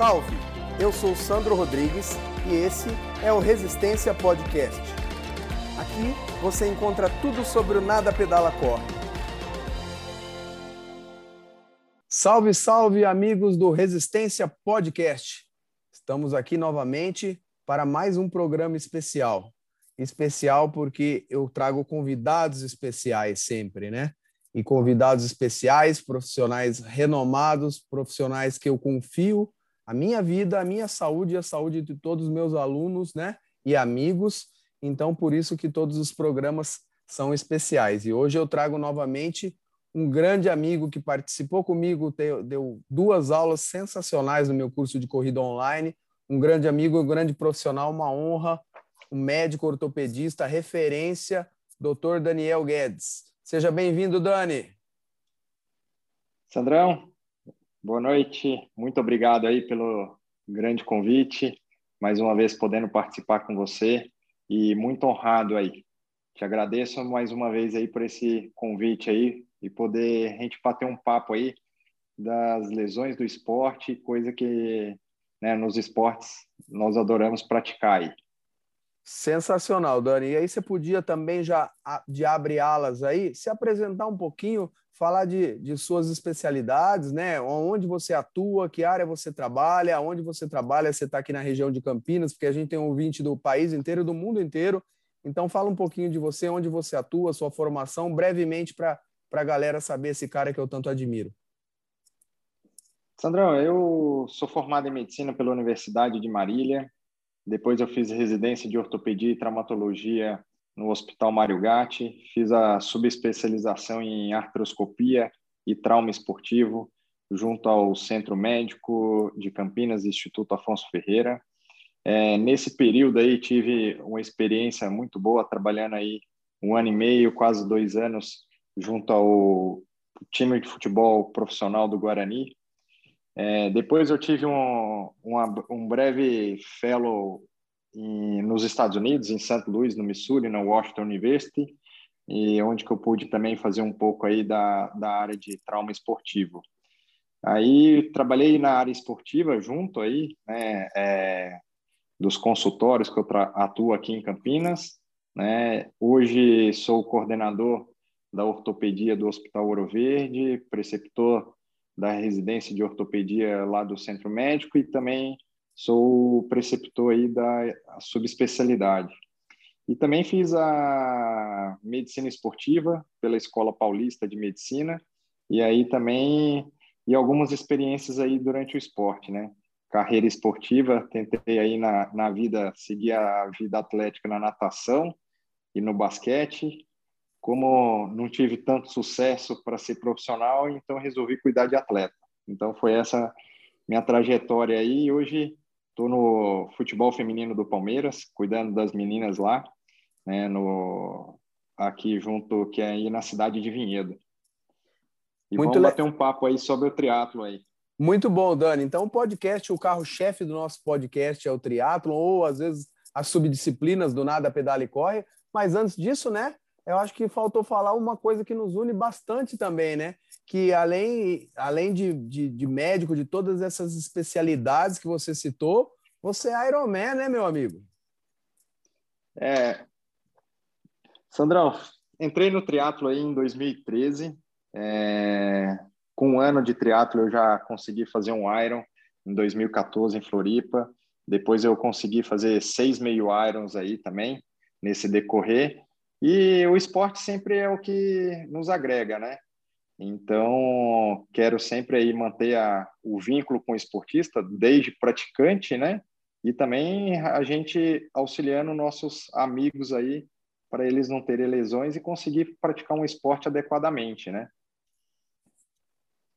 Salve! Eu sou Sandro Rodrigues e esse é o Resistência Podcast. Aqui você encontra tudo sobre o Nada Pedala Corre. Salve, salve, amigos do Resistência Podcast. Estamos aqui novamente para mais um programa especial. Especial porque eu trago convidados especiais sempre, né? E convidados especiais, profissionais renomados, profissionais que eu confio a minha vida, a minha saúde e a saúde de todos os meus alunos, né? E amigos. Então, por isso que todos os programas são especiais. E hoje eu trago novamente um grande amigo que participou comigo, deu duas aulas sensacionais no meu curso de corrida online. Um grande amigo, um grande profissional, uma honra, um médico ortopedista, referência, Dr. Daniel Guedes. Seja bem-vindo, Dani. Sandrão, Boa noite, muito obrigado aí pelo grande convite, mais uma vez podendo participar com você e muito honrado aí. Te agradeço mais uma vez aí por esse convite aí e poder a gente bater um papo aí das lesões do esporte, coisa que né, nos esportes nós adoramos praticar aí. Sensacional, Dani. E aí você podia também já de abrir alas aí, se apresentar um pouquinho falar de, de suas especialidades, né? Onde você atua, que área você trabalha, onde você trabalha, você está aqui na região de Campinas, porque a gente tem ouvinte do país inteiro, do mundo inteiro. Então, fala um pouquinho de você, onde você atua, sua formação, brevemente, para a galera saber esse cara que eu tanto admiro. Sandrão, eu sou formado em medicina pela Universidade de Marília. Depois eu fiz residência de ortopedia e traumatologia no Hospital Mário Gatti, fiz a subespecialização em artroscopia e trauma esportivo junto ao Centro Médico de Campinas, Instituto Afonso Ferreira. É, nesse período aí tive uma experiência muito boa trabalhando aí um ano e meio, quase dois anos, junto ao time de futebol profissional do Guarani. É, depois eu tive um, uma, um breve fellow em, nos Estados Unidos, em St. Louis, no Missouri, na Washington University, e onde que eu pude também fazer um pouco aí da, da área de trauma esportivo. Aí trabalhei na área esportiva junto aí, né, é, dos consultórios que eu atuo aqui em Campinas, né. Hoje sou coordenador da ortopedia do Hospital Ouro Verde, preceptor da residência de ortopedia lá do Centro Médico e também sou preceptor aí da subespecialidade. E também fiz a medicina esportiva pela Escola Paulista de Medicina e aí também e algumas experiências aí durante o esporte, né? Carreira esportiva, tentei aí na, na vida seguir a vida atlética na natação e no basquete. Como não tive tanto sucesso para ser profissional, então resolvi cuidar de atleta. Então foi essa minha trajetória aí. Hoje Estou no futebol feminino do Palmeiras, cuidando das meninas lá, né, no, aqui junto, que é aí na cidade de Vinhedo. E Muito vamos le... bater um papo aí sobre o triatlo aí. Muito bom, Dani. Então, o podcast, o carro-chefe do nosso podcast é o triatlo, ou às vezes as subdisciplinas do nada, pedala e corre. Mas antes disso, né, eu acho que faltou falar uma coisa que nos une bastante também, né? Que além, além de, de, de médico, de todas essas especialidades que você citou, você é Ironman, né, meu amigo? É. Sandrão, entrei no triatlo aí em 2013. É... Com um ano de triatlo eu já consegui fazer um Iron em 2014 em Floripa. Depois eu consegui fazer seis meio Irons aí também nesse decorrer. E o esporte sempre é o que nos agrega, né? Então, quero sempre aí manter a, o vínculo com o esportista, desde praticante, né? E também a gente auxiliando nossos amigos aí para eles não terem lesões e conseguir praticar um esporte adequadamente, né?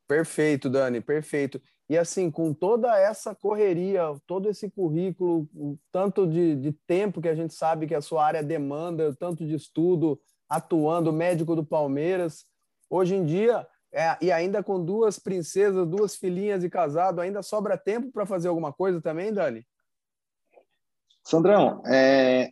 Perfeito, Dani, perfeito. E assim, com toda essa correria, todo esse currículo, o tanto de, de tempo que a gente sabe que a sua área demanda, o tanto de estudo, atuando, médico do Palmeiras, hoje em dia, é, e ainda com duas princesas, duas filhinhas e casado, ainda sobra tempo para fazer alguma coisa também, Dani? Sandrão, é,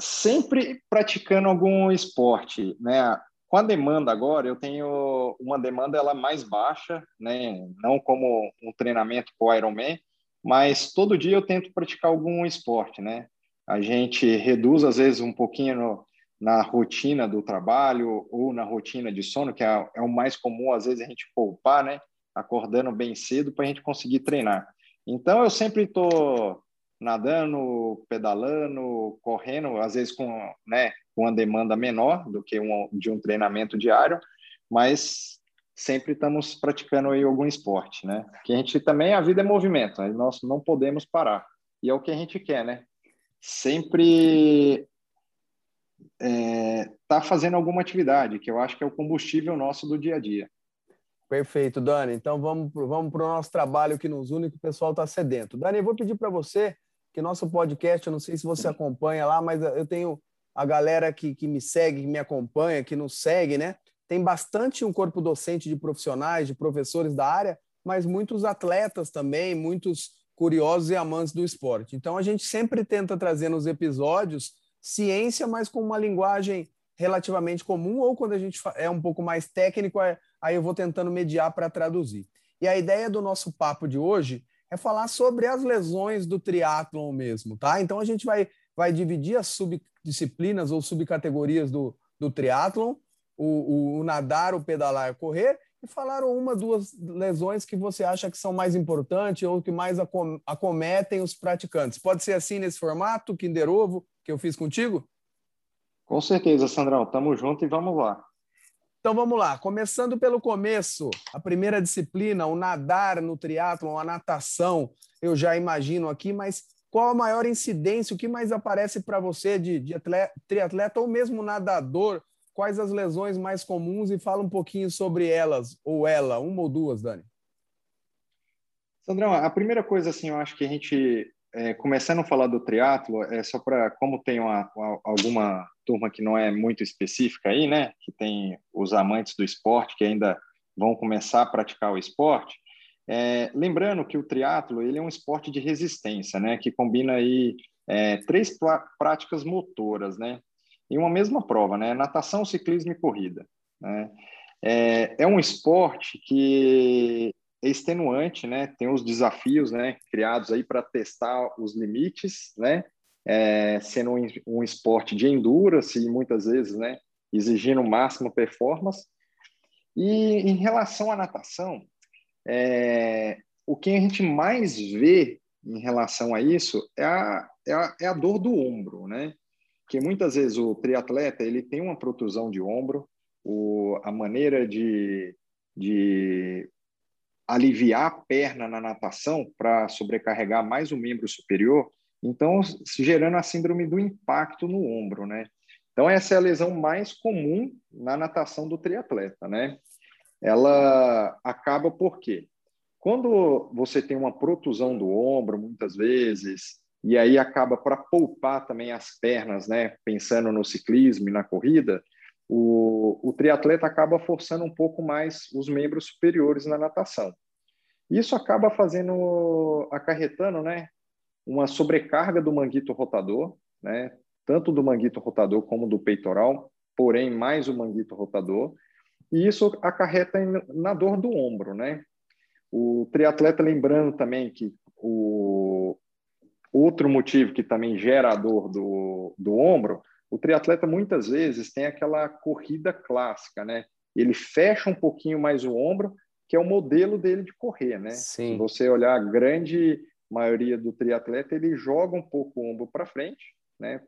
sempre praticando algum esporte, né? Com a demanda agora, eu tenho uma demanda ela mais baixa, né? Não como um treinamento para o Ironman, mas todo dia eu tento praticar algum esporte, né? A gente reduz às vezes um pouquinho na rotina do trabalho ou na rotina de sono, que é, é o mais comum às vezes a gente poupar, né? Acordando bem cedo para a gente conseguir treinar. Então eu sempre estou nadando, pedalando, correndo, às vezes com, né, com uma demanda menor do que um, de um treinamento diário, mas sempre estamos praticando aí algum esporte, né? Que a gente também a vida é movimento, né? nós não podemos parar e é o que a gente quer, né? Sempre é, tá fazendo alguma atividade, que eu acho que é o combustível nosso do dia a dia. Perfeito, Dani. Então vamos vamos para o nosso trabalho que nos une, que o pessoal está sedento. Dani, eu vou pedir para você que nosso podcast, eu não sei se você acompanha lá, mas eu tenho a galera que, que me segue, que me acompanha, que nos segue, né? Tem bastante um corpo docente de profissionais, de professores da área, mas muitos atletas também, muitos curiosos e amantes do esporte. Então a gente sempre tenta trazer nos episódios ciência, mas com uma linguagem relativamente comum, ou quando a gente é um pouco mais técnico, aí eu vou tentando mediar para traduzir. E a ideia do nosso papo de hoje é falar sobre as lesões do triatlon mesmo, tá? Então a gente vai, vai dividir as subdisciplinas ou subcategorias do, do triatlon, o, o, o nadar, o pedalar, o correr, e falar uma, duas lesões que você acha que são mais importantes ou que mais acometem os praticantes. Pode ser assim nesse formato, Kinder Ovo, que eu fiz contigo? Com certeza, Sandrão. Tamo junto e vamos lá. Então vamos lá, começando pelo começo, a primeira disciplina, o nadar no triatlon, a natação, eu já imagino aqui, mas qual a maior incidência, o que mais aparece para você de, de atleta, triatleta ou mesmo nadador? Quais as lesões mais comuns e fala um pouquinho sobre elas, ou ela, uma ou duas, Dani. Sandrão, a primeira coisa, assim, eu acho que a gente é, começando a falar do triatlo, é só para como tem uma, uma, alguma turma que não é muito específica aí, né, que tem os amantes do esporte que ainda vão começar a praticar o esporte, é, lembrando que o triatlo ele é um esporte de resistência, né, que combina aí é, três práticas motoras, né, em uma mesma prova, né, natação, ciclismo e corrida, né. É, é um esporte que é extenuante, né? Tem os desafios, né? Criados aí para testar os limites, né? É, sendo um, um, esporte de endurance e muitas vezes, né? Exigindo máxima performance. E em relação à natação, é, o que a gente mais vê em relação a isso é a, é a, é a dor do ombro, né? Que muitas vezes o triatleta ele tem uma protusão de ombro, o, a maneira de, de aliviar a perna na natação para sobrecarregar mais o membro superior, então gerando a síndrome do impacto no ombro, né? Então essa é a lesão mais comum na natação do triatleta, né? Ela acaba por quê? Quando você tem uma protusão do ombro, muitas vezes, e aí acaba para poupar também as pernas, né? Pensando no ciclismo e na corrida, o, o triatleta acaba forçando um pouco mais os membros superiores na natação. Isso acaba fazendo, acarretando, né, uma sobrecarga do manguito rotador, né, tanto do manguito rotador como do peitoral, porém mais o manguito rotador, e isso acarreta na dor do ombro, né? O triatleta lembrando também que o outro motivo que também gera a dor do, do ombro o triatleta muitas vezes tem aquela corrida clássica, né? Ele fecha um pouquinho mais o ombro, que é o modelo dele de correr, né? Sim. Se você olhar a grande maioria do triatleta, ele joga um pouco o ombro para frente, né?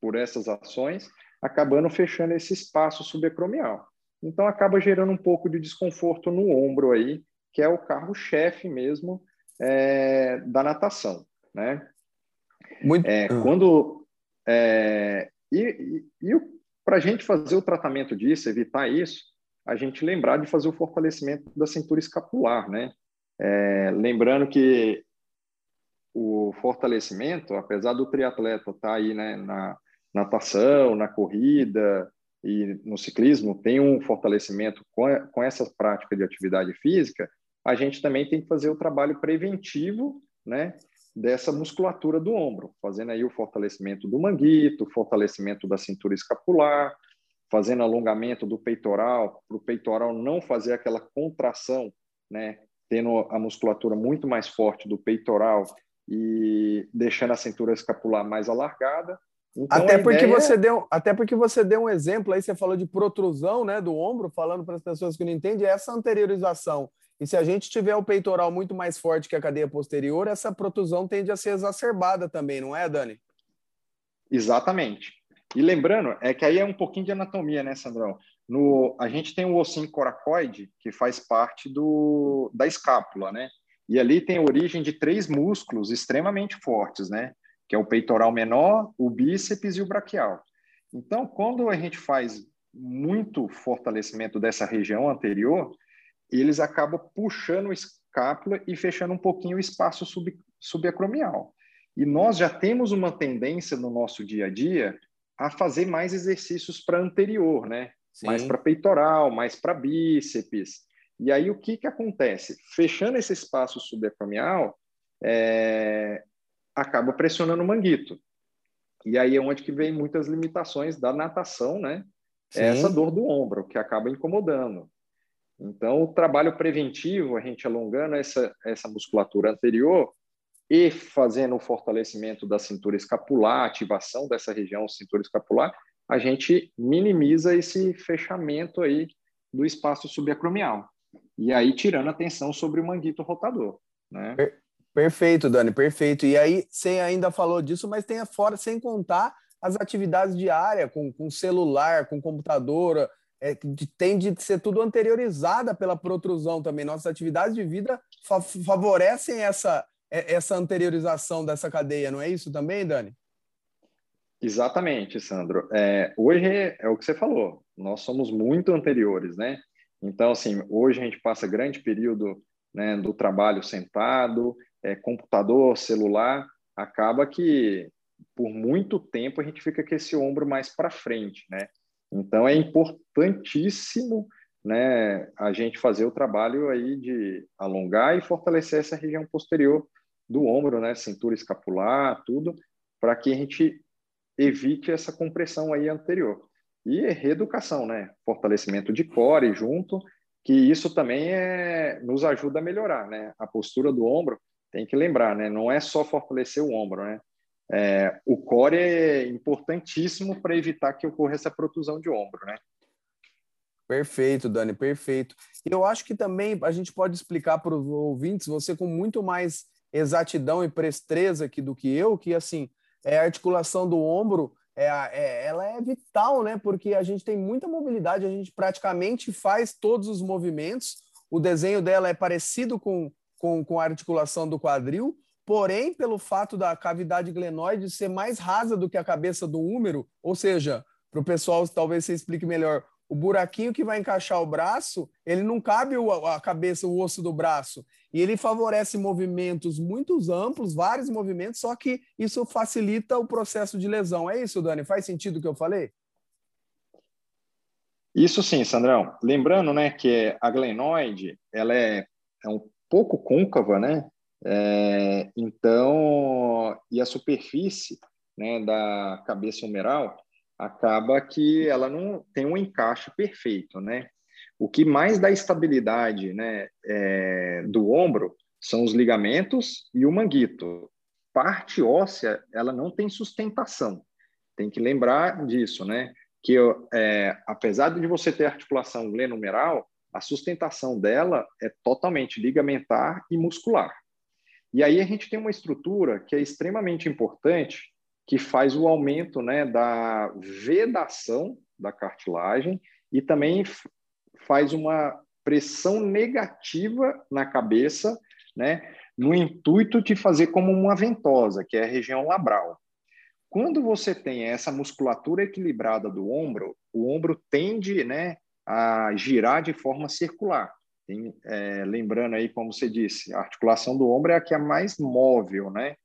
Por essas ações, acabando fechando esse espaço subacromial. Então acaba gerando um pouco de desconforto no ombro aí, que é o carro-chefe mesmo é, da natação, né? Muito. É, quando é, e, e, e para a gente fazer o tratamento disso, evitar isso, a gente lembrar de fazer o fortalecimento da cintura escapular, né? É, lembrando que o fortalecimento, apesar do triatleta estar tá aí né, na natação, na corrida e no ciclismo, tem um fortalecimento com, com essa prática de atividade física, a gente também tem que fazer o trabalho preventivo, né? dessa musculatura do ombro, fazendo aí o fortalecimento do manguito, fortalecimento da cintura escapular, fazendo alongamento do peitoral, para o peitoral não fazer aquela contração, né? Tendo a musculatura muito mais forte do peitoral e deixando a cintura escapular mais alargada. Então, até porque ideia... você deu, até porque você deu um exemplo aí, você falou de protrusão, né, do ombro, falando para as pessoas que não entendem, essa anteriorização. E se a gente tiver o peitoral muito mais forte que a cadeia posterior, essa protrusão tende a ser exacerbada também, não é, Dani? Exatamente. E lembrando, é que aí é um pouquinho de anatomia, né, Sandrão? No, a gente tem o ossinho coracoide, que faz parte do, da escápula, né? E ali tem origem de três músculos extremamente fortes, né? Que é o peitoral menor, o bíceps e o braquial. Então, quando a gente faz muito fortalecimento dessa região anterior, eles acabam puxando a escápula e fechando um pouquinho o espaço sub, subacromial. E nós já temos uma tendência no nosso dia a dia a fazer mais exercícios para anterior, né? Sim. Mais para peitoral, mais para bíceps. E aí o que, que acontece? Fechando esse espaço subacromial, é, acaba pressionando o manguito. E aí é onde que vem muitas limitações da natação, né? É essa dor do ombro, que acaba incomodando. Então, o trabalho preventivo, a gente alongando essa, essa musculatura anterior, e fazendo o fortalecimento da cintura escapular, ativação dessa região cintura escapular, a gente minimiza esse fechamento aí do espaço subacromial. E aí tirando a tensão sobre o manguito rotador, né? Perfeito, Dani, perfeito. E aí, você ainda falou disso, mas tem fora, sem contar as atividades diárias, com, com celular, com computadora, é, tem de ser tudo anteriorizada pela protrusão também. Nossas atividades de vida fa favorecem essa, é, essa anteriorização dessa cadeia, não é isso também, Dani? Exatamente, Sandro. É, hoje é o que você falou, nós somos muito anteriores, né? Então, assim, hoje a gente passa grande período né, do trabalho sentado, é, computador, celular, acaba que por muito tempo a gente fica com esse ombro mais para frente, né? Então é importantíssimo, né, a gente fazer o trabalho aí de alongar e fortalecer essa região posterior do ombro, né, cintura escapular, tudo, para que a gente evite essa compressão aí anterior. E reeducação, né, fortalecimento de core junto, que isso também é, nos ajuda a melhorar, né, a postura do ombro, tem que lembrar, né, não é só fortalecer o ombro, né, é, o core é importantíssimo para evitar que ocorra essa protusão de ombro, né. Perfeito, Dani, perfeito. E eu acho que também a gente pode explicar para os ouvintes, você com muito mais exatidão e prestreza aqui do que eu, que assim, é a articulação do ombro, é, é, ela é vital, né? Porque a gente tem muita mobilidade, a gente praticamente faz todos os movimentos. O desenho dela é parecido com, com, com a articulação do quadril, porém, pelo fato da cavidade glenoide ser mais rasa do que a cabeça do húmero, ou seja, para o pessoal, talvez você explique melhor, o buraquinho que vai encaixar o braço, ele não cabe a cabeça, o osso do braço. E ele favorece movimentos muito amplos, vários movimentos, só que isso facilita o processo de lesão. É isso, Dani? Faz sentido o que eu falei? Isso sim, Sandrão. Lembrando, né, que a glenoide, ela é, é um pouco côncava, né? É, então, e a superfície né, da cabeça humeral, acaba que ela não tem um encaixe perfeito, né? O que mais dá estabilidade, né, é, do ombro são os ligamentos e o manguito. Parte óssea, ela não tem sustentação. Tem que lembrar disso, né? Que é, apesar de você ter articulação glenumeral, a sustentação dela é totalmente ligamentar e muscular. E aí a gente tem uma estrutura que é extremamente importante, que faz o aumento né, da vedação da cartilagem e também faz uma pressão negativa na cabeça, né, no intuito de fazer como uma ventosa, que é a região labral. Quando você tem essa musculatura equilibrada do ombro, o ombro tende né, a girar de forma circular. Tem, é, lembrando aí, como você disse, a articulação do ombro é a que é mais móvel, né?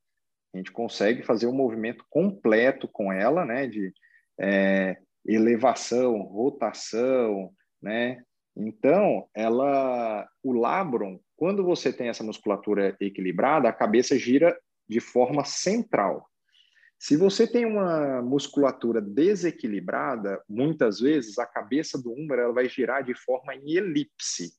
A gente consegue fazer um movimento completo com ela, né? De é, elevação, rotação, né? Então, ela, o labrum, quando você tem essa musculatura equilibrada, a cabeça gira de forma central. Se você tem uma musculatura desequilibrada, muitas vezes a cabeça do húmero ela vai girar de forma em elipse.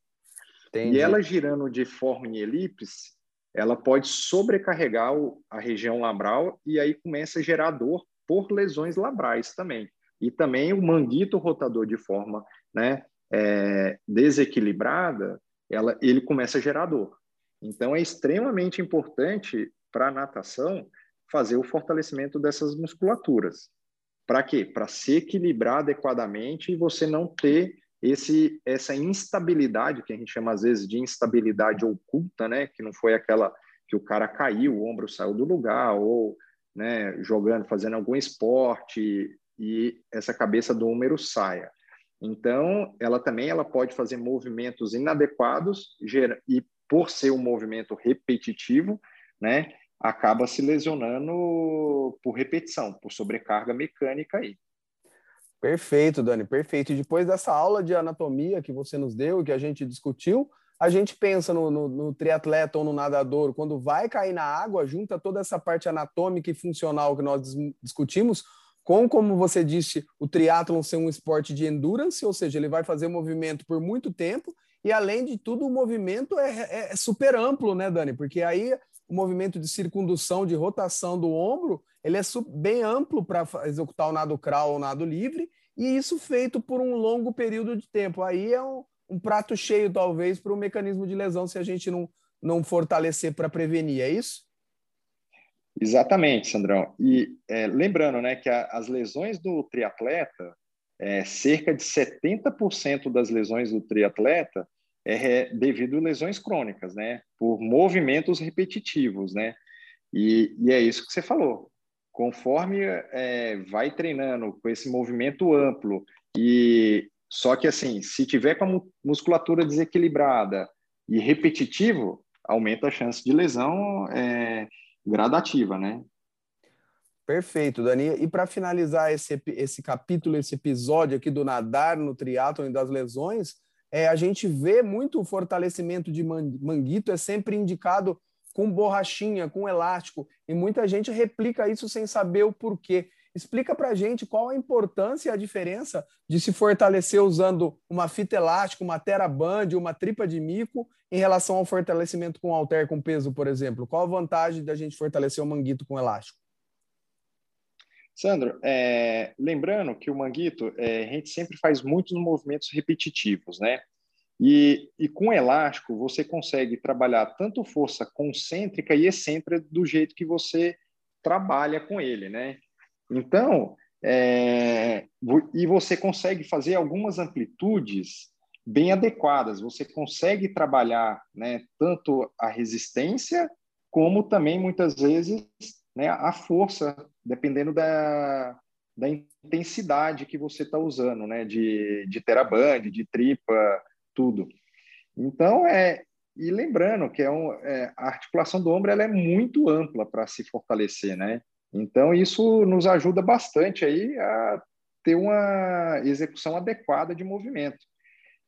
Entendi. E ela girando de forma em elipse, ela pode sobrecarregar a região labral e aí começa a gerar dor por lesões labrais também. E também o manguito rotador de forma né, é, desequilibrada, ela, ele começa a gerar dor. Então, é extremamente importante para a natação fazer o fortalecimento dessas musculaturas. Para quê? Para se equilibrar adequadamente e você não ter esse essa instabilidade que a gente chama às vezes de instabilidade oculta, né? Que não foi aquela que o cara caiu, o ombro saiu do lugar ou né, jogando, fazendo algum esporte e essa cabeça do húmero saia. Então, ela também ela pode fazer movimentos inadequados e por ser um movimento repetitivo, né, acaba se lesionando por repetição, por sobrecarga mecânica aí. Perfeito, Dani, perfeito. E depois dessa aula de anatomia que você nos deu, que a gente discutiu, a gente pensa no, no, no, triatleta ou no nadador, quando vai cair na água, junta toda essa parte anatômica e funcional que nós discutimos, com, como você disse, o triatlon ser um esporte de endurance, ou seja, ele vai fazer movimento por muito tempo, e além de tudo, o movimento é, é, é super amplo, né, Dani? Porque aí o movimento de circundução, de rotação do ombro, ele é bem amplo para executar o nado crawl ou nado livre, e isso feito por um longo período de tempo. Aí é um, um prato cheio, talvez, para o mecanismo de lesão, se a gente não, não fortalecer para prevenir, é isso? Exatamente, Sandrão. E é, lembrando né, que a, as lesões do triatleta, é, cerca de 70% das lesões do triatleta é devido a lesões crônicas, né? Por movimentos repetitivos, né? E, e é isso que você falou. Conforme é, vai treinando com esse movimento amplo e só que assim, se tiver com a musculatura desequilibrada e repetitivo, aumenta a chance de lesão é, gradativa, né? Perfeito, Dani. E para finalizar esse, esse capítulo, esse episódio aqui do nadar no triatlo e das lesões, é, a gente vê muito o fortalecimento de manguito, é sempre indicado com borrachinha, com elástico, e muita gente replica isso sem saber o porquê. Explica para a gente qual a importância e a diferença de se fortalecer usando uma fita elástica, uma teraband, uma tripa de mico, em relação ao fortalecimento com halter com peso, por exemplo. Qual a vantagem da gente fortalecer o manguito com elástico? Sandro, é, lembrando que o manguito, é, a gente sempre faz muitos movimentos repetitivos, né? E, e com elástico, você consegue trabalhar tanto força concêntrica e excêntrica do jeito que você trabalha com ele, né? Então, é, e você consegue fazer algumas amplitudes bem adequadas. Você consegue trabalhar né, tanto a resistência, como também, muitas vezes, né, a força, dependendo da, da intensidade que você está usando, né, de, de teraband, de tripa, tudo. Então, é, e lembrando que é, um, é a articulação do ombro ela é muito ampla para se fortalecer, né? Então, isso nos ajuda bastante aí a ter uma execução adequada de movimento.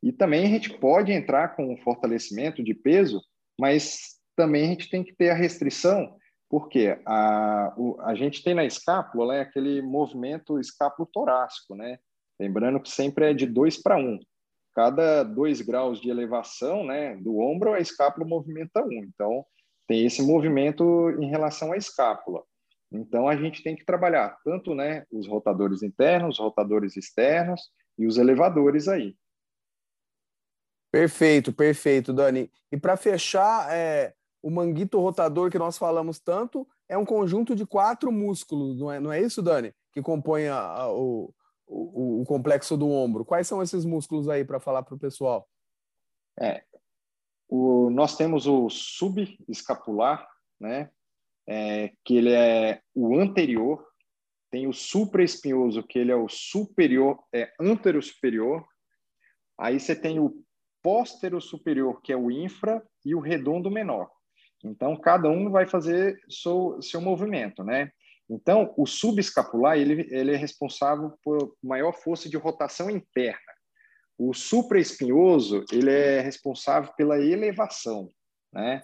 E também a gente pode entrar com fortalecimento de peso, mas também a gente tem que ter a restrição, porque a, o, a gente tem na escápula né, aquele movimento escápulo torácico, né? Lembrando que sempre é de 2 para 1. Um. Cada 2 graus de elevação né, do ombro, a escápula movimenta 1. Um. Então, tem esse movimento em relação à escápula. Então, a gente tem que trabalhar tanto né, os rotadores internos, os rotadores externos e os elevadores aí. Perfeito, perfeito, Dani. E para fechar, é, o manguito rotador que nós falamos tanto é um conjunto de quatro músculos, não é, não é isso, Dani? Que compõe a, a, o, o, o, complexo do ombro. Quais são esses músculos aí para falar para o pessoal? É, o, nós temos o subescapular, né? É, que ele é o anterior, tem o supraespinhoso, que ele é o superior, é antero superior. Aí você tem o póstero superior, que é o infra, e o redondo menor. Então, cada um vai fazer seu, seu movimento, né? Então, o subescapular, ele, ele é responsável por maior força de rotação interna. O supraespinhoso, ele é responsável pela elevação, né?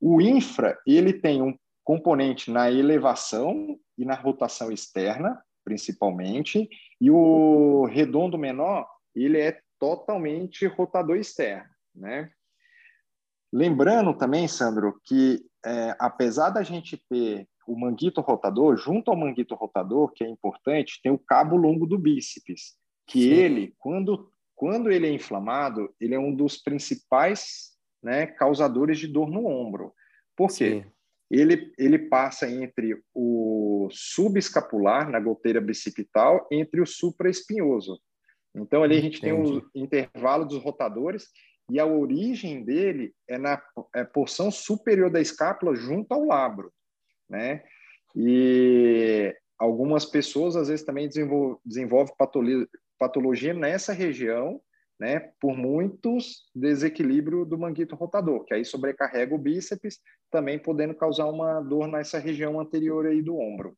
O infra, ele tem um componente na elevação e na rotação externa, principalmente, e o redondo menor, ele é totalmente rotador externo, né? Lembrando também, Sandro, que é, apesar da gente ter o manguito rotador, junto ao manguito rotador, que é importante, tem o cabo longo do bíceps, que Sim. ele, quando, quando ele é inflamado, ele é um dos principais né, causadores de dor no ombro. Por quê? Sim. Ele, ele passa entre o subescapular, na goteira bicipital, entre o supraespinhoso. Então, ali a gente Entendi. tem o intervalo dos rotadores e a origem dele é na é porção superior da escápula junto ao labro, né? E algumas pessoas às vezes também desenvolvem desenvolve patologia nessa região, né? Por muitos desequilíbrio do manguito rotador, que aí sobrecarrega o bíceps, também podendo causar uma dor nessa região anterior aí do ombro.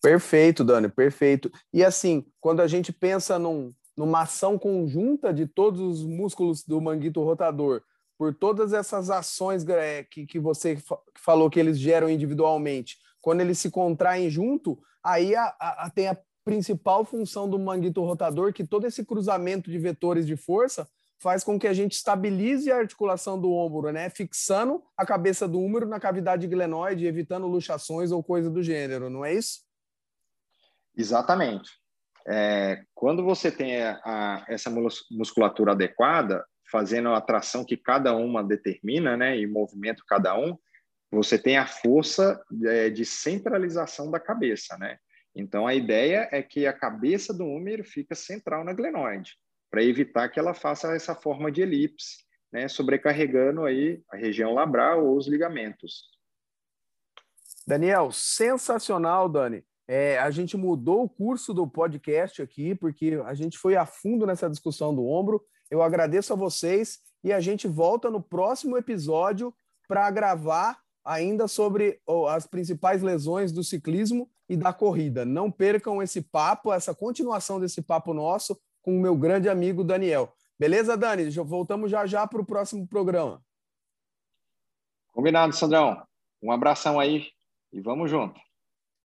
Perfeito, Dani, perfeito. E assim, quando a gente pensa num, numa ação conjunta de todos os músculos do manguito rotador, por todas essas ações é, que, que você falou que eles geram individualmente, quando eles se contraem junto, aí a, a, tem a principal função do manguito rotador, que todo esse cruzamento de vetores de força faz com que a gente estabilize a articulação do ombro, né? Fixando a cabeça do húmero na cavidade glenoide, evitando luxações ou coisa do gênero, não é isso? Exatamente. É, quando você tem a, a, essa musculatura adequada, fazendo a tração que cada uma determina, né, e movimento cada um, você tem a força é, de centralização da cabeça, né? Então a ideia é que a cabeça do húmero fica central na glenoide, para evitar que ela faça essa forma de elipse, né, sobrecarregando aí a região labral ou os ligamentos. Daniel, sensacional, Dani. É, a gente mudou o curso do podcast aqui, porque a gente foi a fundo nessa discussão do ombro. Eu agradeço a vocês e a gente volta no próximo episódio para gravar ainda sobre as principais lesões do ciclismo e da corrida. Não percam esse papo, essa continuação desse papo nosso com o meu grande amigo Daniel. Beleza, Dani? Voltamos já já para o próximo programa. Combinado, Sandrão. Um abração aí e vamos junto.